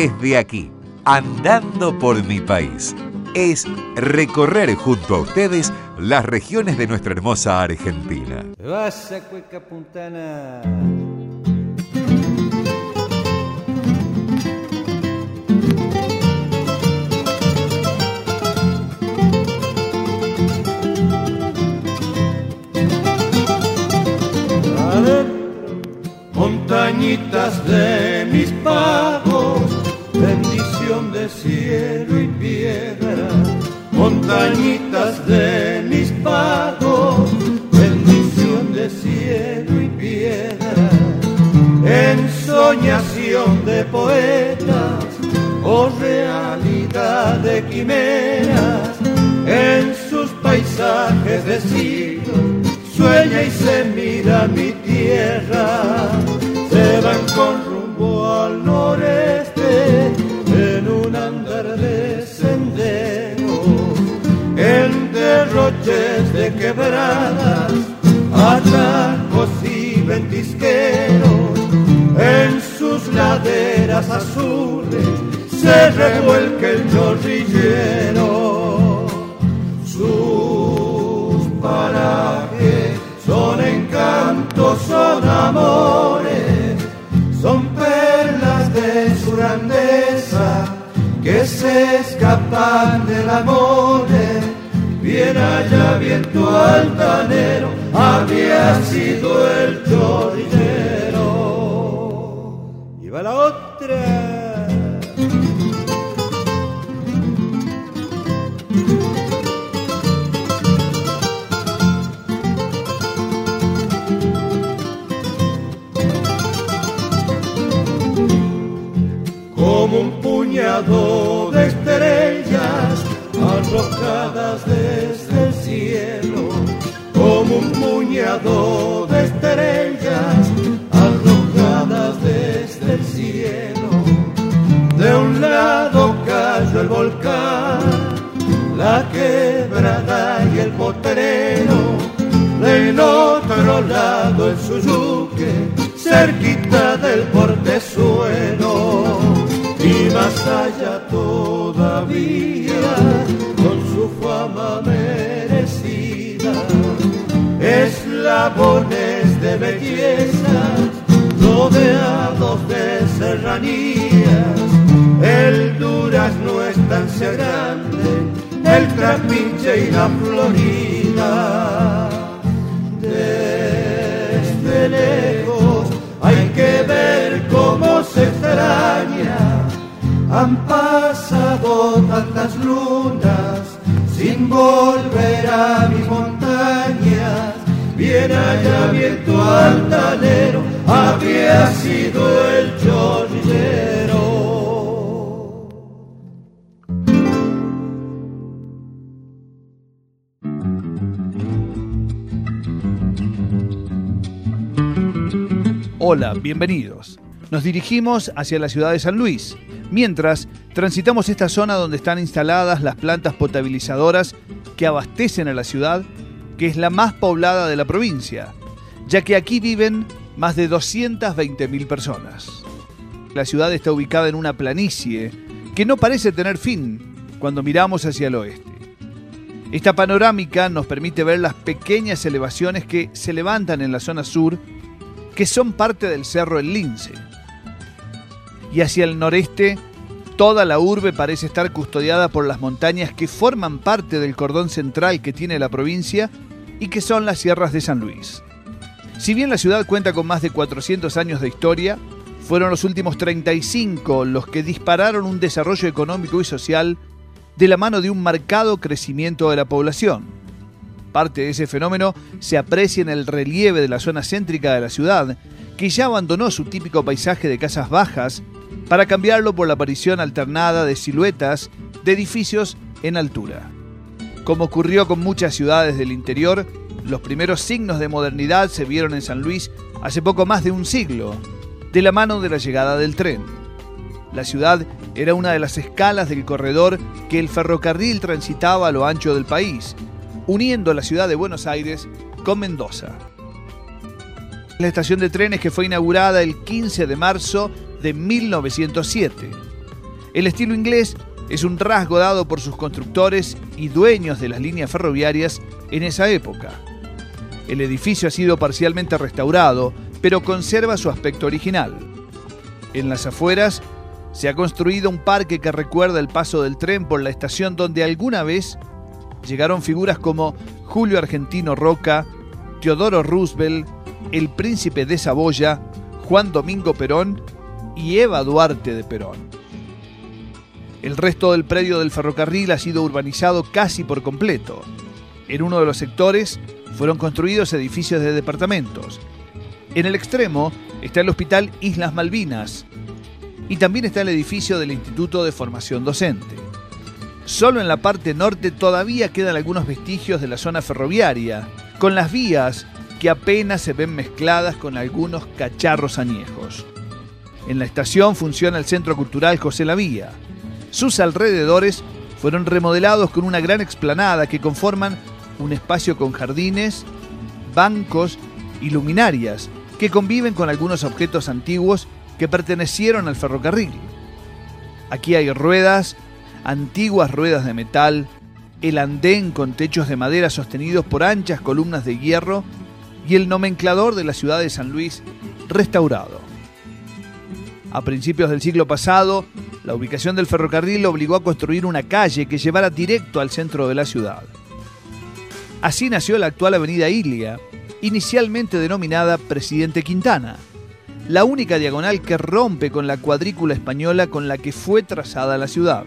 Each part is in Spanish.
desde aquí, andando por mi país. Es recorrer junto a ustedes las regiones de nuestra hermosa Argentina. montañitas ensoñación de poetas o realidad de quimeras, en sus paisajes de siglos sueña y se mira mi tierra, se van con rumbo al noreste en un andar de sendero, en derroches de quebradas, atajos y sus laderas azules se revuelca el chorrillero. Sus parajes son encantos, son amores, son perlas de su grandeza que se escapan del amor. Bien allá, viento altanero, había sido el chorrillero. Va la otra. Todavía con su fama merecida. Eslabones de belleza rodeados de serranías. El durazno estancia grande el trapiche y la florida han pasado tantas lunas sin volver a mis montañas. Bien allá, viento altanero, había sido el chorrillero. Hola, bienvenidos. Nos dirigimos hacia la ciudad de San Luis, mientras transitamos esta zona donde están instaladas las plantas potabilizadoras que abastecen a la ciudad, que es la más poblada de la provincia, ya que aquí viven más de 220.000 personas. La ciudad está ubicada en una planicie que no parece tener fin cuando miramos hacia el oeste. Esta panorámica nos permite ver las pequeñas elevaciones que se levantan en la zona sur, que son parte del Cerro El Lince. Y hacia el noreste, toda la urbe parece estar custodiada por las montañas que forman parte del cordón central que tiene la provincia y que son las sierras de San Luis. Si bien la ciudad cuenta con más de 400 años de historia, fueron los últimos 35 los que dispararon un desarrollo económico y social de la mano de un marcado crecimiento de la población. Parte de ese fenómeno se aprecia en el relieve de la zona céntrica de la ciudad, que ya abandonó su típico paisaje de casas bajas para cambiarlo por la aparición alternada de siluetas de edificios en altura. Como ocurrió con muchas ciudades del interior, los primeros signos de modernidad se vieron en San Luis hace poco más de un siglo, de la mano de la llegada del tren. La ciudad era una de las escalas del corredor que el ferrocarril transitaba a lo ancho del país, uniendo la ciudad de Buenos Aires con Mendoza. La estación de trenes que fue inaugurada el 15 de marzo de 1907. El estilo inglés es un rasgo dado por sus constructores y dueños de las líneas ferroviarias en esa época. El edificio ha sido parcialmente restaurado, pero conserva su aspecto original. En las afueras se ha construido un parque que recuerda el paso del tren por la estación donde alguna vez llegaron figuras como Julio Argentino Roca, Teodoro Roosevelt, el príncipe de Saboya, Juan Domingo Perón y Eva Duarte de Perón. El resto del predio del ferrocarril ha sido urbanizado casi por completo. En uno de los sectores fueron construidos edificios de departamentos. En el extremo está el Hospital Islas Malvinas y también está el edificio del Instituto de Formación Docente. Solo en la parte norte todavía quedan algunos vestigios de la zona ferroviaria, con las vías que apenas se ven mezcladas con algunos cacharros añejos. En la estación funciona el Centro Cultural José La Vía. Sus alrededores fueron remodelados con una gran explanada que conforman un espacio con jardines, bancos y luminarias que conviven con algunos objetos antiguos que pertenecieron al ferrocarril. Aquí hay ruedas, antiguas ruedas de metal, el andén con techos de madera sostenidos por anchas columnas de hierro y el nomenclador de la ciudad de San Luis restaurado. A principios del siglo pasado, la ubicación del ferrocarril obligó a construir una calle que llevara directo al centro de la ciudad. Así nació la actual avenida Ilia, inicialmente denominada Presidente Quintana, la única diagonal que rompe con la cuadrícula española con la que fue trazada la ciudad.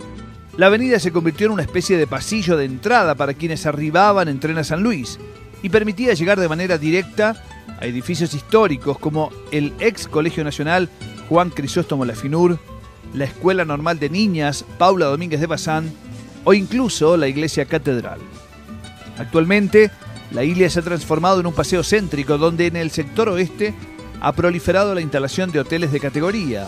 La avenida se convirtió en una especie de pasillo de entrada para quienes arribaban en tren a San Luis y permitía llegar de manera directa a edificios históricos como el ex Colegio Nacional Juan Crisóstomo Lafinur, la Escuela Normal de Niñas Paula Domínguez de Bazán o incluso la Iglesia Catedral. Actualmente, la isla se ha transformado en un paseo céntrico donde en el sector oeste ha proliferado la instalación de hoteles de categoría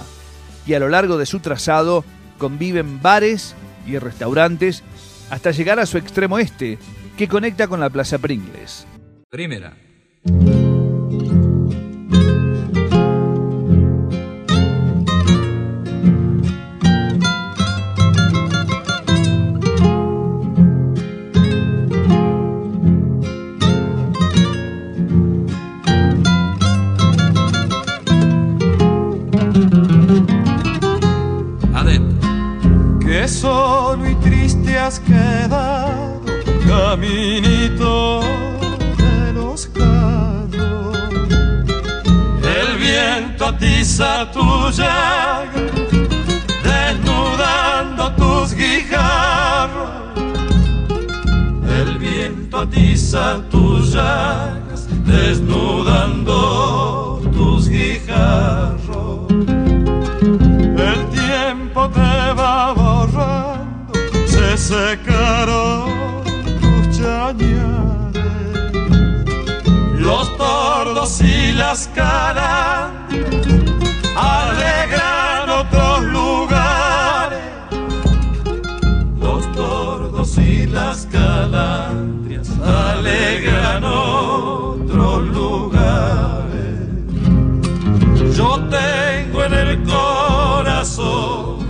y a lo largo de su trazado conviven bares y restaurantes hasta llegar a su extremo este, que conecta con la Plaza Pringles. Primera. Viento atiza tu llaga, desnudando tus guijarros. El viento atiza tus llagas, desnudando tus guijarros. El tiempo te va a borrar secaron tus chañares. Los tordos y las caras alegran otros lugares. Los tordos y las calandrias alegran otros lugares. Yo tengo en el corazón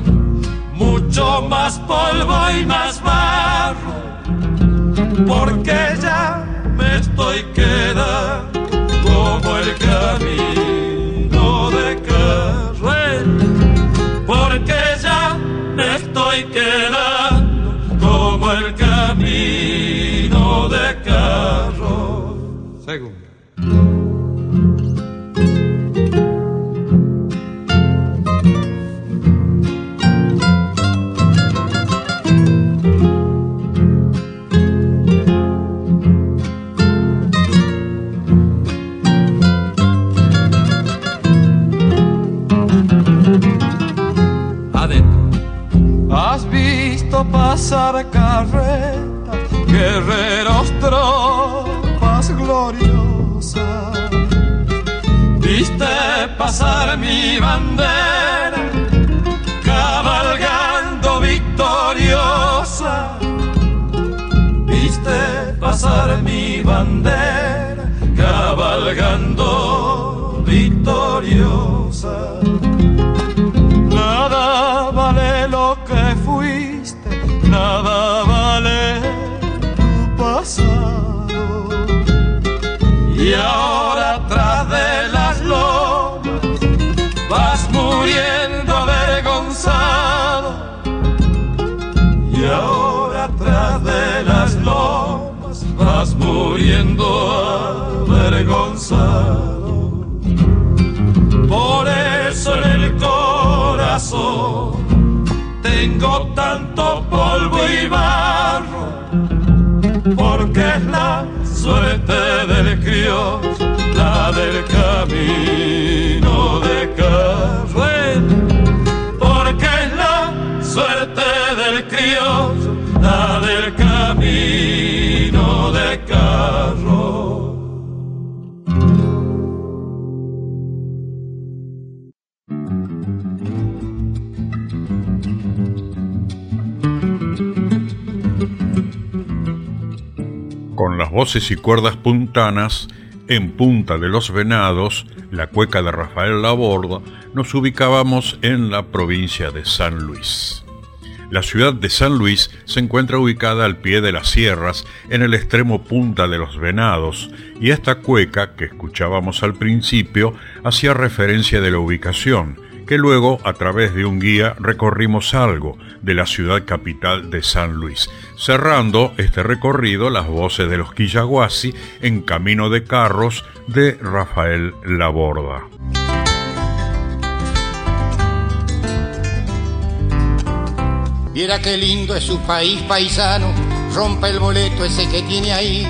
mucho más polvo y más barro, porque ya me estoy estoy quedando mi bandera, cabalgando victoriosa. Viste pasar mi muriendo avergonzado. Por eso en el corazón tengo tanto polvo y barro, porque es la suerte del criollo, la del camino de Carruel, porque es la suerte del criollo, la del camino Con las voces y cuerdas puntanas, en Punta de los Venados, la cueca de Rafael Laborda, nos ubicábamos en la provincia de San Luis. La ciudad de San Luis se encuentra ubicada al pie de las sierras, en el extremo punta de los Venados, y esta cueca que escuchábamos al principio hacía referencia de la ubicación, que luego a través de un guía recorrimos algo de la ciudad capital de San Luis, cerrando este recorrido las voces de los Quillaguasi en Camino de Carros de Rafael Laborda. Viera qué lindo es su país paisano, rompa el boleto ese que tiene ahí.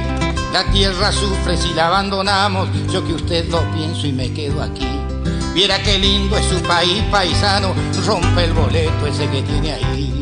La tierra sufre si la abandonamos, yo que usted lo pienso y me quedo aquí. Viera qué lindo es su país paisano, rompa el boleto ese que tiene ahí.